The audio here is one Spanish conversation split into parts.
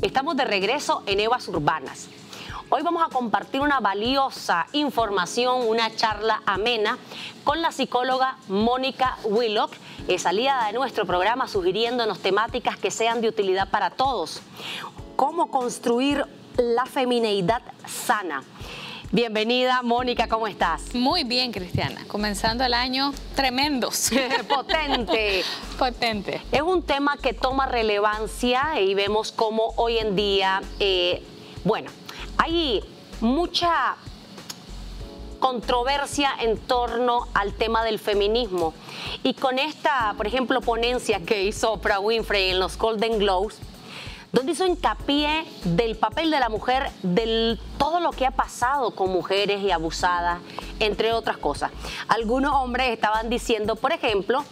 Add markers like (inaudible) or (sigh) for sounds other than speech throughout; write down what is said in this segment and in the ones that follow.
Estamos de regreso en Evas Urbanas. Hoy vamos a compartir una valiosa información, una charla amena con la psicóloga Mónica Willock, es aliada de nuestro programa sugiriéndonos temáticas que sean de utilidad para todos. Cómo construir la femineidad sana. Bienvenida, Mónica, ¿cómo estás? Muy bien, Cristiana. Comenzando el año tremendos. (laughs) Potente. (laughs) Potente. Es un tema que toma relevancia y vemos cómo hoy en día, eh, bueno, hay mucha controversia en torno al tema del feminismo. Y con esta, por ejemplo, ponencia que hizo Oprah Winfrey en los Golden Globes, donde hizo hincapié del papel de la mujer, de todo lo que ha pasado con mujeres y abusadas, entre otras cosas. Algunos hombres estaban diciendo, por ejemplo,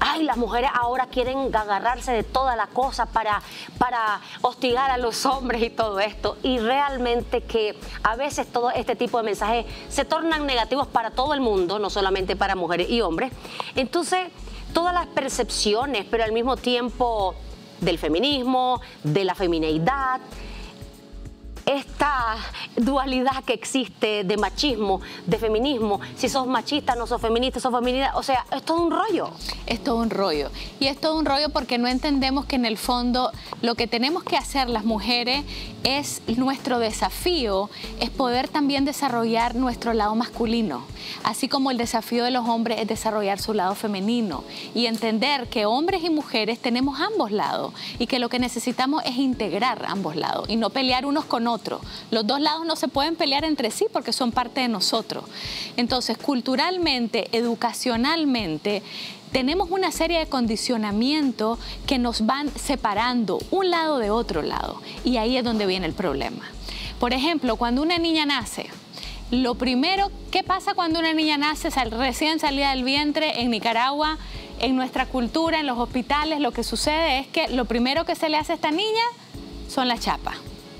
ay, las mujeres ahora quieren agarrarse de toda la cosa para, para hostigar a los hombres y todo esto. Y realmente que a veces todo este tipo de mensajes se tornan negativos para todo el mundo, no solamente para mujeres y hombres. Entonces, todas las percepciones, pero al mismo tiempo del feminismo, de la femineidad, esta dualidad que existe de machismo, de feminismo, si sos machista, no sos feminista, sos feminista, o sea, es todo un rollo. Es todo un rollo. Y es todo un rollo porque no entendemos que en el fondo lo que tenemos que hacer las mujeres es nuestro desafío, es poder también desarrollar nuestro lado masculino, así como el desafío de los hombres es desarrollar su lado femenino y entender que hombres y mujeres tenemos ambos lados y que lo que necesitamos es integrar ambos lados y no pelear unos con otros los dos lados no se pueden pelear entre sí porque son parte de nosotros. Entonces, culturalmente, educacionalmente, tenemos una serie de condicionamientos que nos van separando un lado de otro lado. Y ahí es donde viene el problema. Por ejemplo, cuando una niña nace, lo primero, ¿qué pasa cuando una niña nace recién salida del vientre en Nicaragua? En nuestra cultura, en los hospitales, lo que sucede es que lo primero que se le hace a esta niña son las chapas.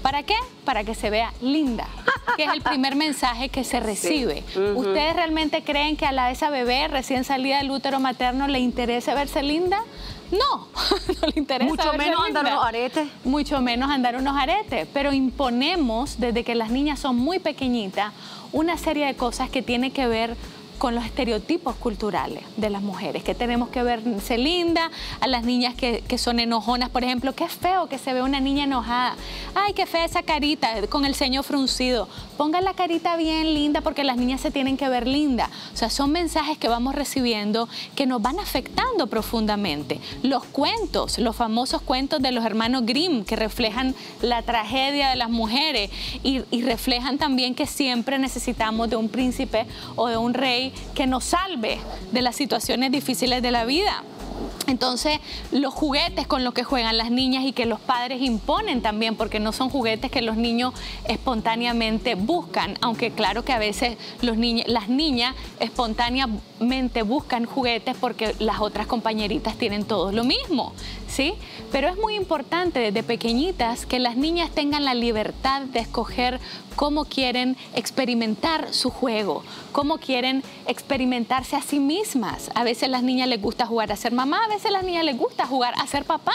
¿Para qué? Para que se vea linda, que es el primer mensaje que se recibe. ¿Ustedes realmente creen que a la esa bebé recién salida del útero materno le interesa verse linda? No, (laughs) no le interesa. Mucho menos andar unos aretes. Mucho menos andar unos aretes. Pero imponemos, desde que las niñas son muy pequeñitas, una serie de cosas que tienen que ver con los estereotipos culturales de las mujeres, que tenemos que verse linda, a las niñas que, son enojonas, por ejemplo, qué feo que se ve una niña enojada, ay, qué fea esa carita con el ceño fruncido, ponga la carita bien linda porque las niñas se tienen que ver linda. O sea, son mensajes que vamos recibiendo que nos van afectando profundamente. Los cuentos, los famosos cuentos de los hermanos Grimm que reflejan la tragedia de las mujeres y reflejan también que siempre necesitamos de un príncipe o de un rey que nos salve de las situaciones difíciles de la vida. Entonces, los juguetes con los que juegan las niñas y que los padres imponen también, porque no son juguetes que los niños espontáneamente buscan, aunque claro que a veces las niñas espontáneamente buscan juguetes porque las otras compañeritas tienen todos lo mismo, ¿sí? Pero es muy importante desde pequeñitas que las niñas tengan la libertad de escoger cómo quieren experimentar su juego, cómo quieren experimentarse a sí mismas. A veces las niñas les gusta jugar a ser mamá, a las niñas les gusta jugar a ser papá.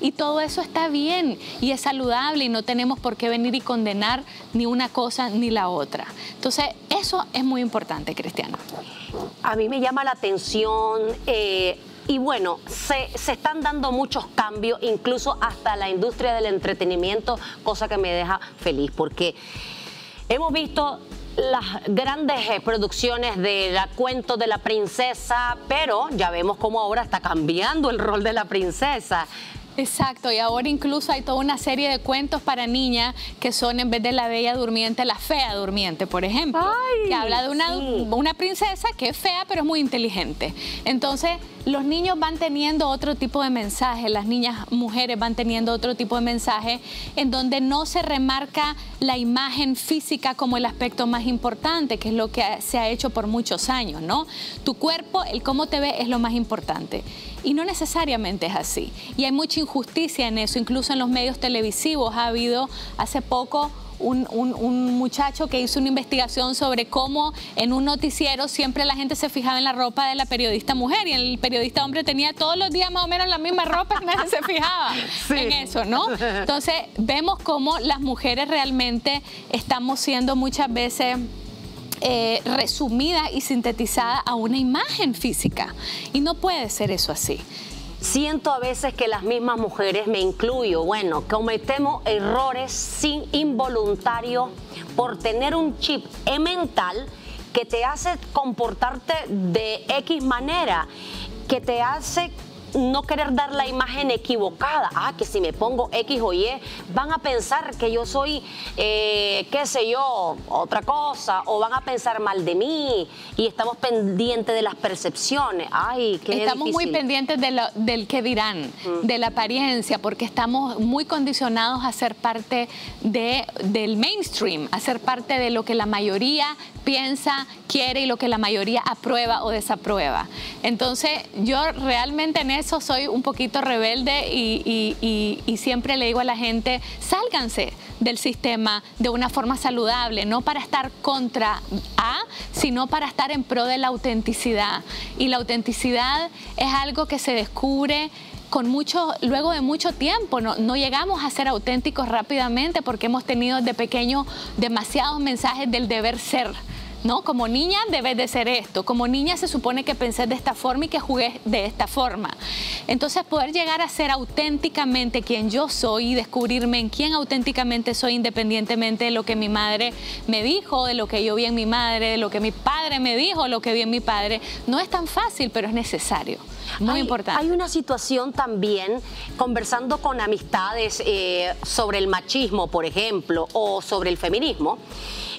Y todo eso está bien y es saludable y no tenemos por qué venir y condenar ni una cosa ni la otra. Entonces, eso es muy importante, Cristiana. A mí me llama la atención... Eh, y bueno, se, se, están dando muchos cambios, incluso hasta la industria del entretenimiento, cosa que me deja feliz, porque Hemos visto las grandes eh, producciones de la cuento de la princesa, pero ya vemos cómo ahora está cambiando el rol de la princesa. Exacto, y ahora incluso hay toda una serie de cuentos para niñas que son en vez de la bella durmiente, la fea durmiente, por ejemplo, que habla de una, una princesa que es fea pero es muy inteligente. Entonces, los niños van teniendo otro tipo de mensaje, las niñas mujeres van teniendo otro tipo de mensaje en donde no se remarca la imagen física como el aspecto más importante, que es lo que se ha hecho por muchos años, ¿no? Tu cuerpo, el cómo te ve es lo más importante. Y no necesariamente es así. Y hay mucha injusticia en eso, incluso en los medios televisivos ha habido hace poco un, un, muchacho que hizo una investigación sobre cómo en un noticiero siempre la gente se fijaba en la ropa de la periodista mujer y el periodista hombre tenía todos los días más o menos la misma ropa y (laughs) nadie se fijaba en eso, ¿no? Entonces vemos cómo las mujeres realmente estamos siendo muchas veces eh, resumida y sintetizada a una imagen física. Y no puede ser eso así. Siento a veces que las mismas mujeres, me incluyo, bueno, cometemos errores sin involuntario por tener un chip mental que te hace comportarte de X manera, que te hace no querer dar la imagen equivocada. Ah, que si me pongo X o Y, van a pensar que yo soy, eh, qué sé yo, otra cosa, o van a pensar mal de mí y estamos pendientes de las percepciones. Ay, qué Estamos muy pendientes del que dirán, mm. de la apariencia, porque estamos muy condicionados a ser parte de, del mainstream, a ser parte de lo que la mayoría piensa, quiere y lo que la mayoría aprueba o desaprueba. Entonces, yo realmente en eso soy un poquito rebelde y, siempre le digo a la gente, sálganse del sistema de una forma saludable, no para estar contra A, sino para estar en pro de la autenticidad. Y la autenticidad es algo que se descubre con mucho, luego de mucho tiempo. No, no, llegamos a ser auténticos rápidamente porque hemos tenido de pequeño demasiados mensajes del deber ser. ¿No? Como niña debes de ser esto, como niña se supone que pensé de esta forma y que jugué de esta forma. Entonces poder llegar a ser auténticamente quien yo soy y descubrirme en quién auténticamente soy independientemente de lo que mi madre me dijo, de lo que yo vi en mi madre, de lo que mi padre me dijo, lo que vi en mi padre, no es tan fácil, pero es necesario. Muy importante. Hay una situación también, conversando con amistades eh, sobre el machismo, por ejemplo, o sobre el feminismo,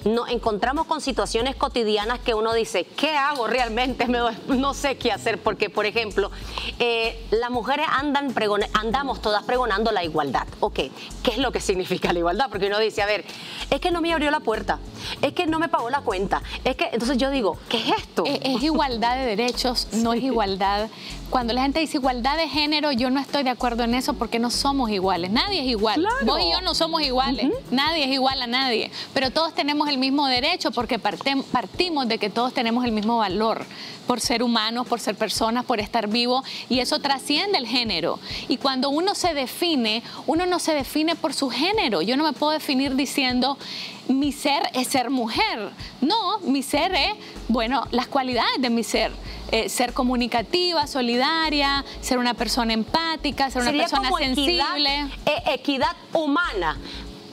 nos encontramos con situaciones cotidianas que uno dice, ¿qué hago realmente? (laughs) no sé qué hacer, porque, por ejemplo, eh, las mujeres andan andamos todas pregonando la igualdad. Ok, ¿qué es lo que significa la igualdad? Porque uno dice, a ver, es que no me abrió la puerta, es que no me pagó la cuenta, es que, entonces yo digo, ¿qué es esto? Es, es igualdad de derechos, no es igualdad cuando la gente dice igualdad de género, yo no estoy de acuerdo en eso porque no somos iguales. Nadie es igual. Vos y yo no somos iguales. Nadie es igual a nadie. Pero todos tenemos el mismo derecho porque partimos de que todos tenemos el mismo valor por ser humanos, por ser personas, por estar vivos, y eso trasciende el género. Y cuando uno se define, uno no se define por su género. Yo no me puedo definir diciendo mi ser es ser mujer. No, mi ser es, bueno, las cualidades de mi ser. Eh, ser comunicativa, solidaria, ser una persona empática, ser una persona sensible. Equidad, equidad humana.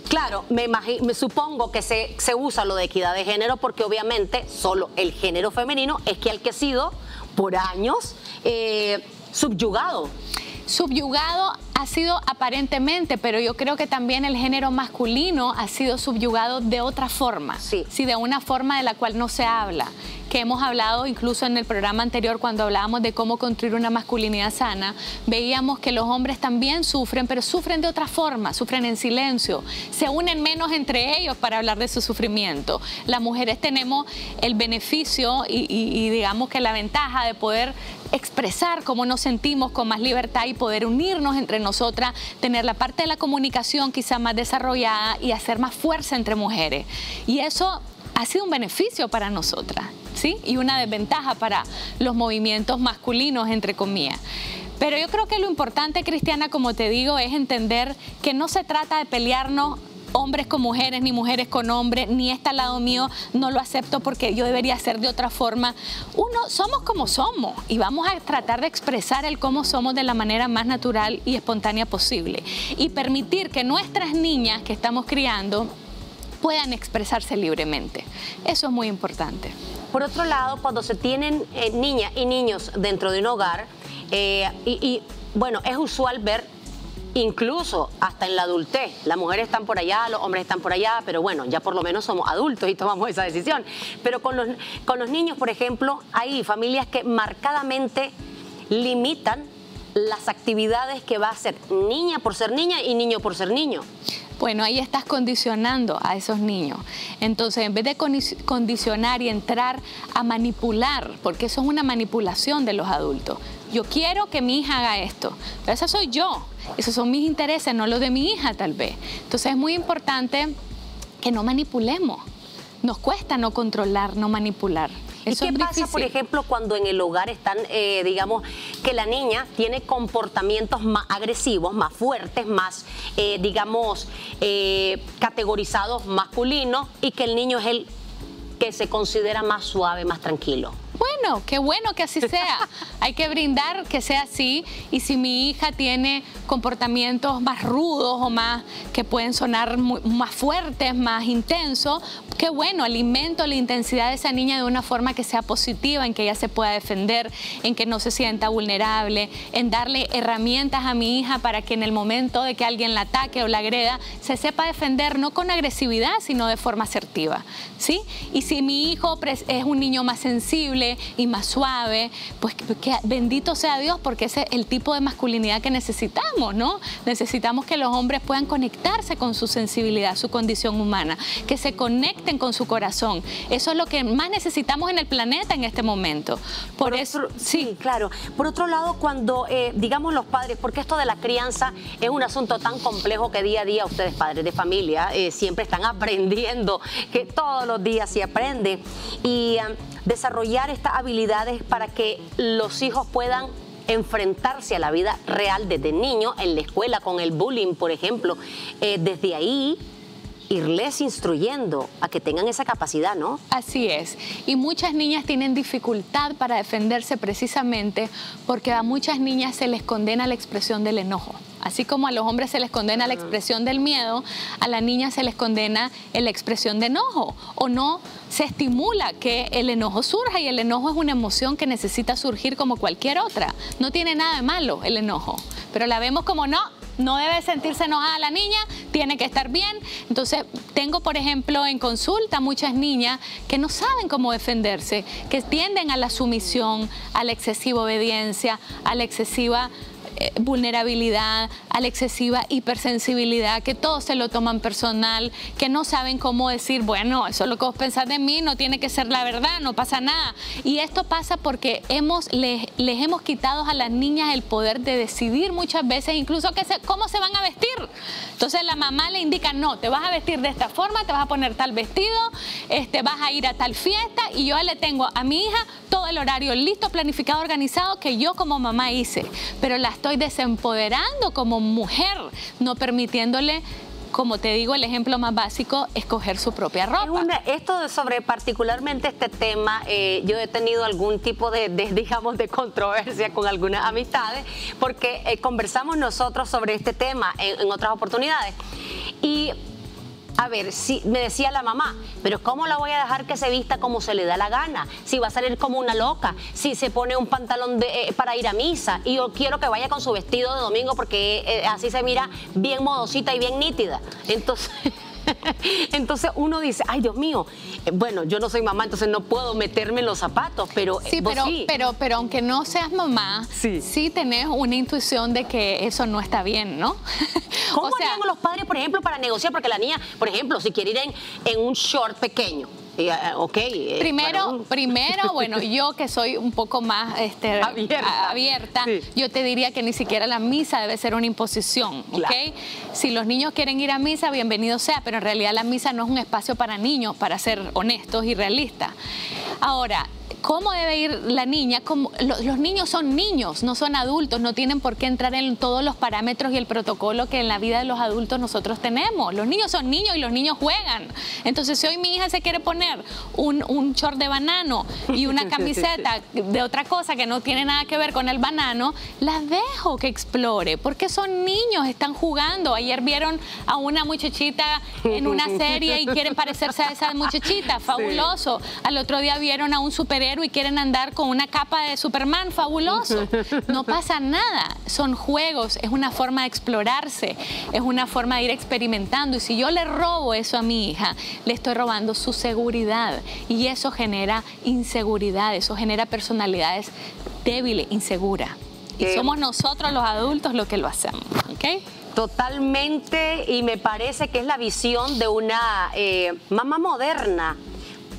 Claro, me, me supongo que se, se, usa lo de equidad de género porque obviamente solo el género femenino es que al que ha sido por años eh, subyugado. Subyugado ha sido aparentemente, pero yo creo que también el género masculino ha sido subyugado de otra forma. Sí. Sí, de una forma de la cual no se habla que hemos hablado incluso en el programa anterior cuando hablábamos de cómo construir una masculinidad sana, veíamos que los hombres también sufren, pero sufren de otra forma, sufren en silencio, se unen menos entre ellos para hablar de su sufrimiento. Las mujeres tenemos el beneficio y, digamos que la ventaja de poder expresar cómo nos sentimos con más libertad y poder unirnos entre nosotras, tener la parte de la comunicación quizá más desarrollada y hacer más fuerza entre mujeres. Y eso ha sido un beneficio para nosotras, ¿sí? Y una desventaja para los movimientos masculinos, entre comillas. Pero yo creo que lo importante, Cristiana, como te digo, es entender que no se trata de pelearnos hombres con mujeres, ni mujeres con hombres, ni este lado mío no lo acepto porque yo debería ser de otra forma. Uno, somos como somos y vamos a tratar de expresar el cómo somos de la manera más natural y espontánea posible. Y permitir que nuestras niñas que estamos criando puedan expresarse libremente. Eso es muy importante. Por otro lado, cuando se tienen eh, niñas y niños dentro de un hogar, eh, y, bueno, es usual ver incluso hasta en la adultez. Las mujeres están por allá, los hombres están por allá, pero bueno, ya por lo menos somos adultos y tomamos esa decisión. Pero con los, con los niños, por ejemplo, hay familias que marcadamente limitan las actividades que va a hacer niña por ser niña y niño por ser niño. Bueno, ahí estás condicionando a esos niños. Entonces, en vez de condicionar y entrar a manipular, porque eso es una manipulación de los adultos. Yo quiero que mi hija haga esto, esa soy yo. Esos son mis intereses, no los de mi hija tal vez. Entonces es muy importante que no manipulemos. Nos cuesta no controlar, no manipular. ¿Y qué pasa, por ejemplo, cuando en el hogar están, eh, digamos, que la niña tiene comportamientos más agresivos, más fuertes, más, eh, digamos, eh, categorizados masculinos y que el niño es el que se considera más suave, más tranquilo? Bueno, qué bueno que así sea. (laughs) Hay que brindar que sea así. Y si mi hija tiene comportamientos más rudos o más que pueden sonar más fuertes, más intensos, qué bueno, alimento la intensidad de esa niña de una forma que sea positiva, en que ella se pueda defender, en que no se sienta vulnerable, en darle herramientas a mi hija para que en el momento de que alguien la ataque o la agreda, se sepa defender no con agresividad, sino de forma asertiva. ¿sí? Y si mi hijo es un niño más sensible, y más suave, pues que bendito sea Dios porque ese es el tipo de masculinidad que necesitamos, ¿no? Necesitamos que los hombres puedan conectarse con su sensibilidad, su condición humana, que se conecten con su corazón. Eso es lo que más necesitamos en el planeta en este momento. Por, eso, sí. claro. Por otro lado, cuando eh, digamos los padres, porque esto de la crianza es un asunto tan complejo que día a día ustedes padres de familia eh, siempre están (laughs) aprendiendo, que todos los días se aprende y desarrollar estas habilidades para que los hijos puedan enfrentarse a la vida real desde niños, en la escuela, con el bullying, por ejemplo. Eh, desde ahí irles instruyendo a que tengan esa capacidad, ¿no? Así es. Y muchas niñas tienen dificultad para defenderse precisamente porque a muchas niñas se les condena la expresión del enojo. Así como a los hombres se les condena la expresión del miedo, a la niña se les condena la expresión de enojo. O no se estimula que el enojo surja y el enojo es una emoción que necesita surgir como cualquier otra. No tiene nada de malo el enojo, pero la vemos como no, no debe sentirse enojada la niña, tiene que estar bien. Entonces, tengo, por ejemplo, en consulta muchas niñas que no saben cómo defenderse, que tienden a la sumisión, a la excesiva obediencia, a la excesiva eh, vulnerabilidad, a la excesiva hipersensibilidad, que todos se lo toman personal, que no saben cómo decir, bueno, eso es lo que vos pensás de mí, no tiene que ser la verdad, no pasa nada. Y esto pasa porque hemos, les, hemos quitado a las niñas el poder de decidir muchas veces, incluso que cómo se van a vestir. Entonces la mamá le indica, no, te vas a vestir de esta forma, te vas a poner tal vestido, este, vas a ir a tal fiesta y yo le tengo a mi hija todo el horario listo, planificado, organizado que yo como mamá hice, pero la estoy desempoderando como mujer, no permitiéndole como te digo, el ejemplo más básico, escoger su propia ropa. esto sobre particularmente este tema, eh, yo he tenido algún tipo de, (laughs) digamos, de controversia con algunas amistades, porque eh, conversamos nosotros sobre este tema en, en otras oportunidades. Y a ver, si me decía la mamá, pero ¿cómo la voy a dejar que se vista como se le da la gana? Si va a salir como una loca, si se pone un pantalón de, eh, para ir a misa y yo quiero que vaya con su vestido de domingo porque eh, así se mira bien modosita y bien nítida. Entonces... (laughs) (laughs) entonces uno dice, ay Dios mío, eh, bueno, yo no soy mamá, entonces no puedo meterme en los zapatos, pero sí, pero, pero, pero aunque no seas mamá, sí. sí tenés una intuición de que eso no está bien, ¿no? (laughs) ¿Cómo o harían los padres, por ejemplo, para negociar? Porque la niña, por ejemplo, si quiere ir en un short pequeño, eh, eh, primero, primero, bueno, (laughs) yo que soy un poco más este, abierta, yo te diría que ni siquiera la misa debe ser una imposición, ¿ok? Si los niños quieren ir a misa, bienvenido sea, pero en realidad la misa no es un espacio para niños, para ser honestos y realistas. Ahora, cómo debe ir la niña. Los, niños son niños, no son adultos, no tienen por qué entrar en todos los parámetros y el protocolo que en la vida de los adultos nosotros tenemos. Los niños son niños y los niños juegan. Entonces, si hoy mi hija se quiere poner un, un short de banano y una (laughs) camiseta de otra cosa que no tiene nada que ver con el banano, las dejo que explore, porque son niños, están jugando. Ayer vieron a una muchachita en una serie y quieren parecerse a esa muchachita, (laughs) fabuloso. Al otro día vieron a un superhéroe y quieren andar con una capa de Superman, fabuloso. No pasa nada, son juegos, es una forma de explorarse, es una forma de ir experimentando. Y si yo le robo eso a mi hija, le estoy robando su seguridad y eso genera inseguridad, eso genera personalidades débiles, inseguras. Y somos nosotros los adultos los que lo hacemos, ¿ok? Totalmente, y me parece que es la visión de una eh, mamá moderna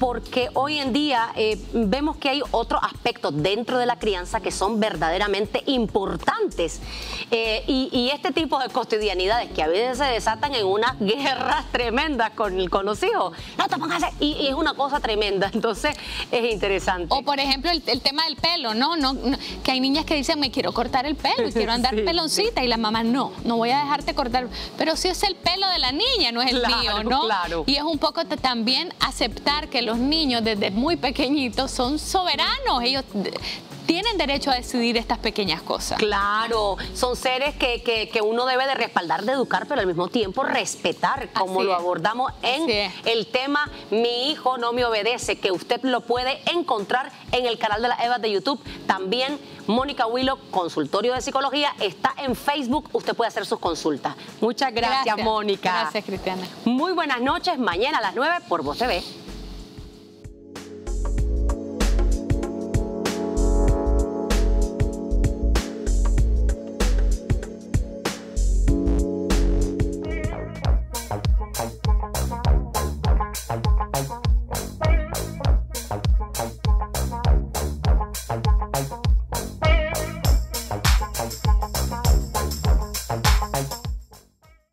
porque hoy en día eh, vemos que hay otros aspectos dentro de la crianza que son verdaderamente importantes. Eh, y, este tipo de cotidianidades que a veces se desatan en unas (laughs) guerras tremendas con, con los hijos. No te pongas y, y, es una cosa tremenda. (laughs) Entonces es interesante. O por ejemplo el, tema del pelo, ¿no? ¿no? Que hay niñas que dicen me quiero cortar el pelo y (laughs) quiero andar peloncita y la mamá no, no voy a dejarte cortar. Pero si es el pelo de la niña, no es el mío, ¿no? Claro. Y es un poco también aceptar que los niños desde muy pequeñitos son soberanos. Ellos tienen derecho a decidir estas pequeñas cosas. Claro, son seres que, que, uno debe de respaldar, de educar, pero al mismo tiempo respetar, como lo abordamos en el tema Mi hijo no me obedece, que usted lo puede encontrar en el canal de la Eva de YouTube. También Mónica Willow, consultorio de psicología, está en Facebook. Usted puede hacer sus consultas. Muchas gracias, Mónica. Gracias, Cristiana. Muy buenas noches. Mañana a las 9 por Voz TV.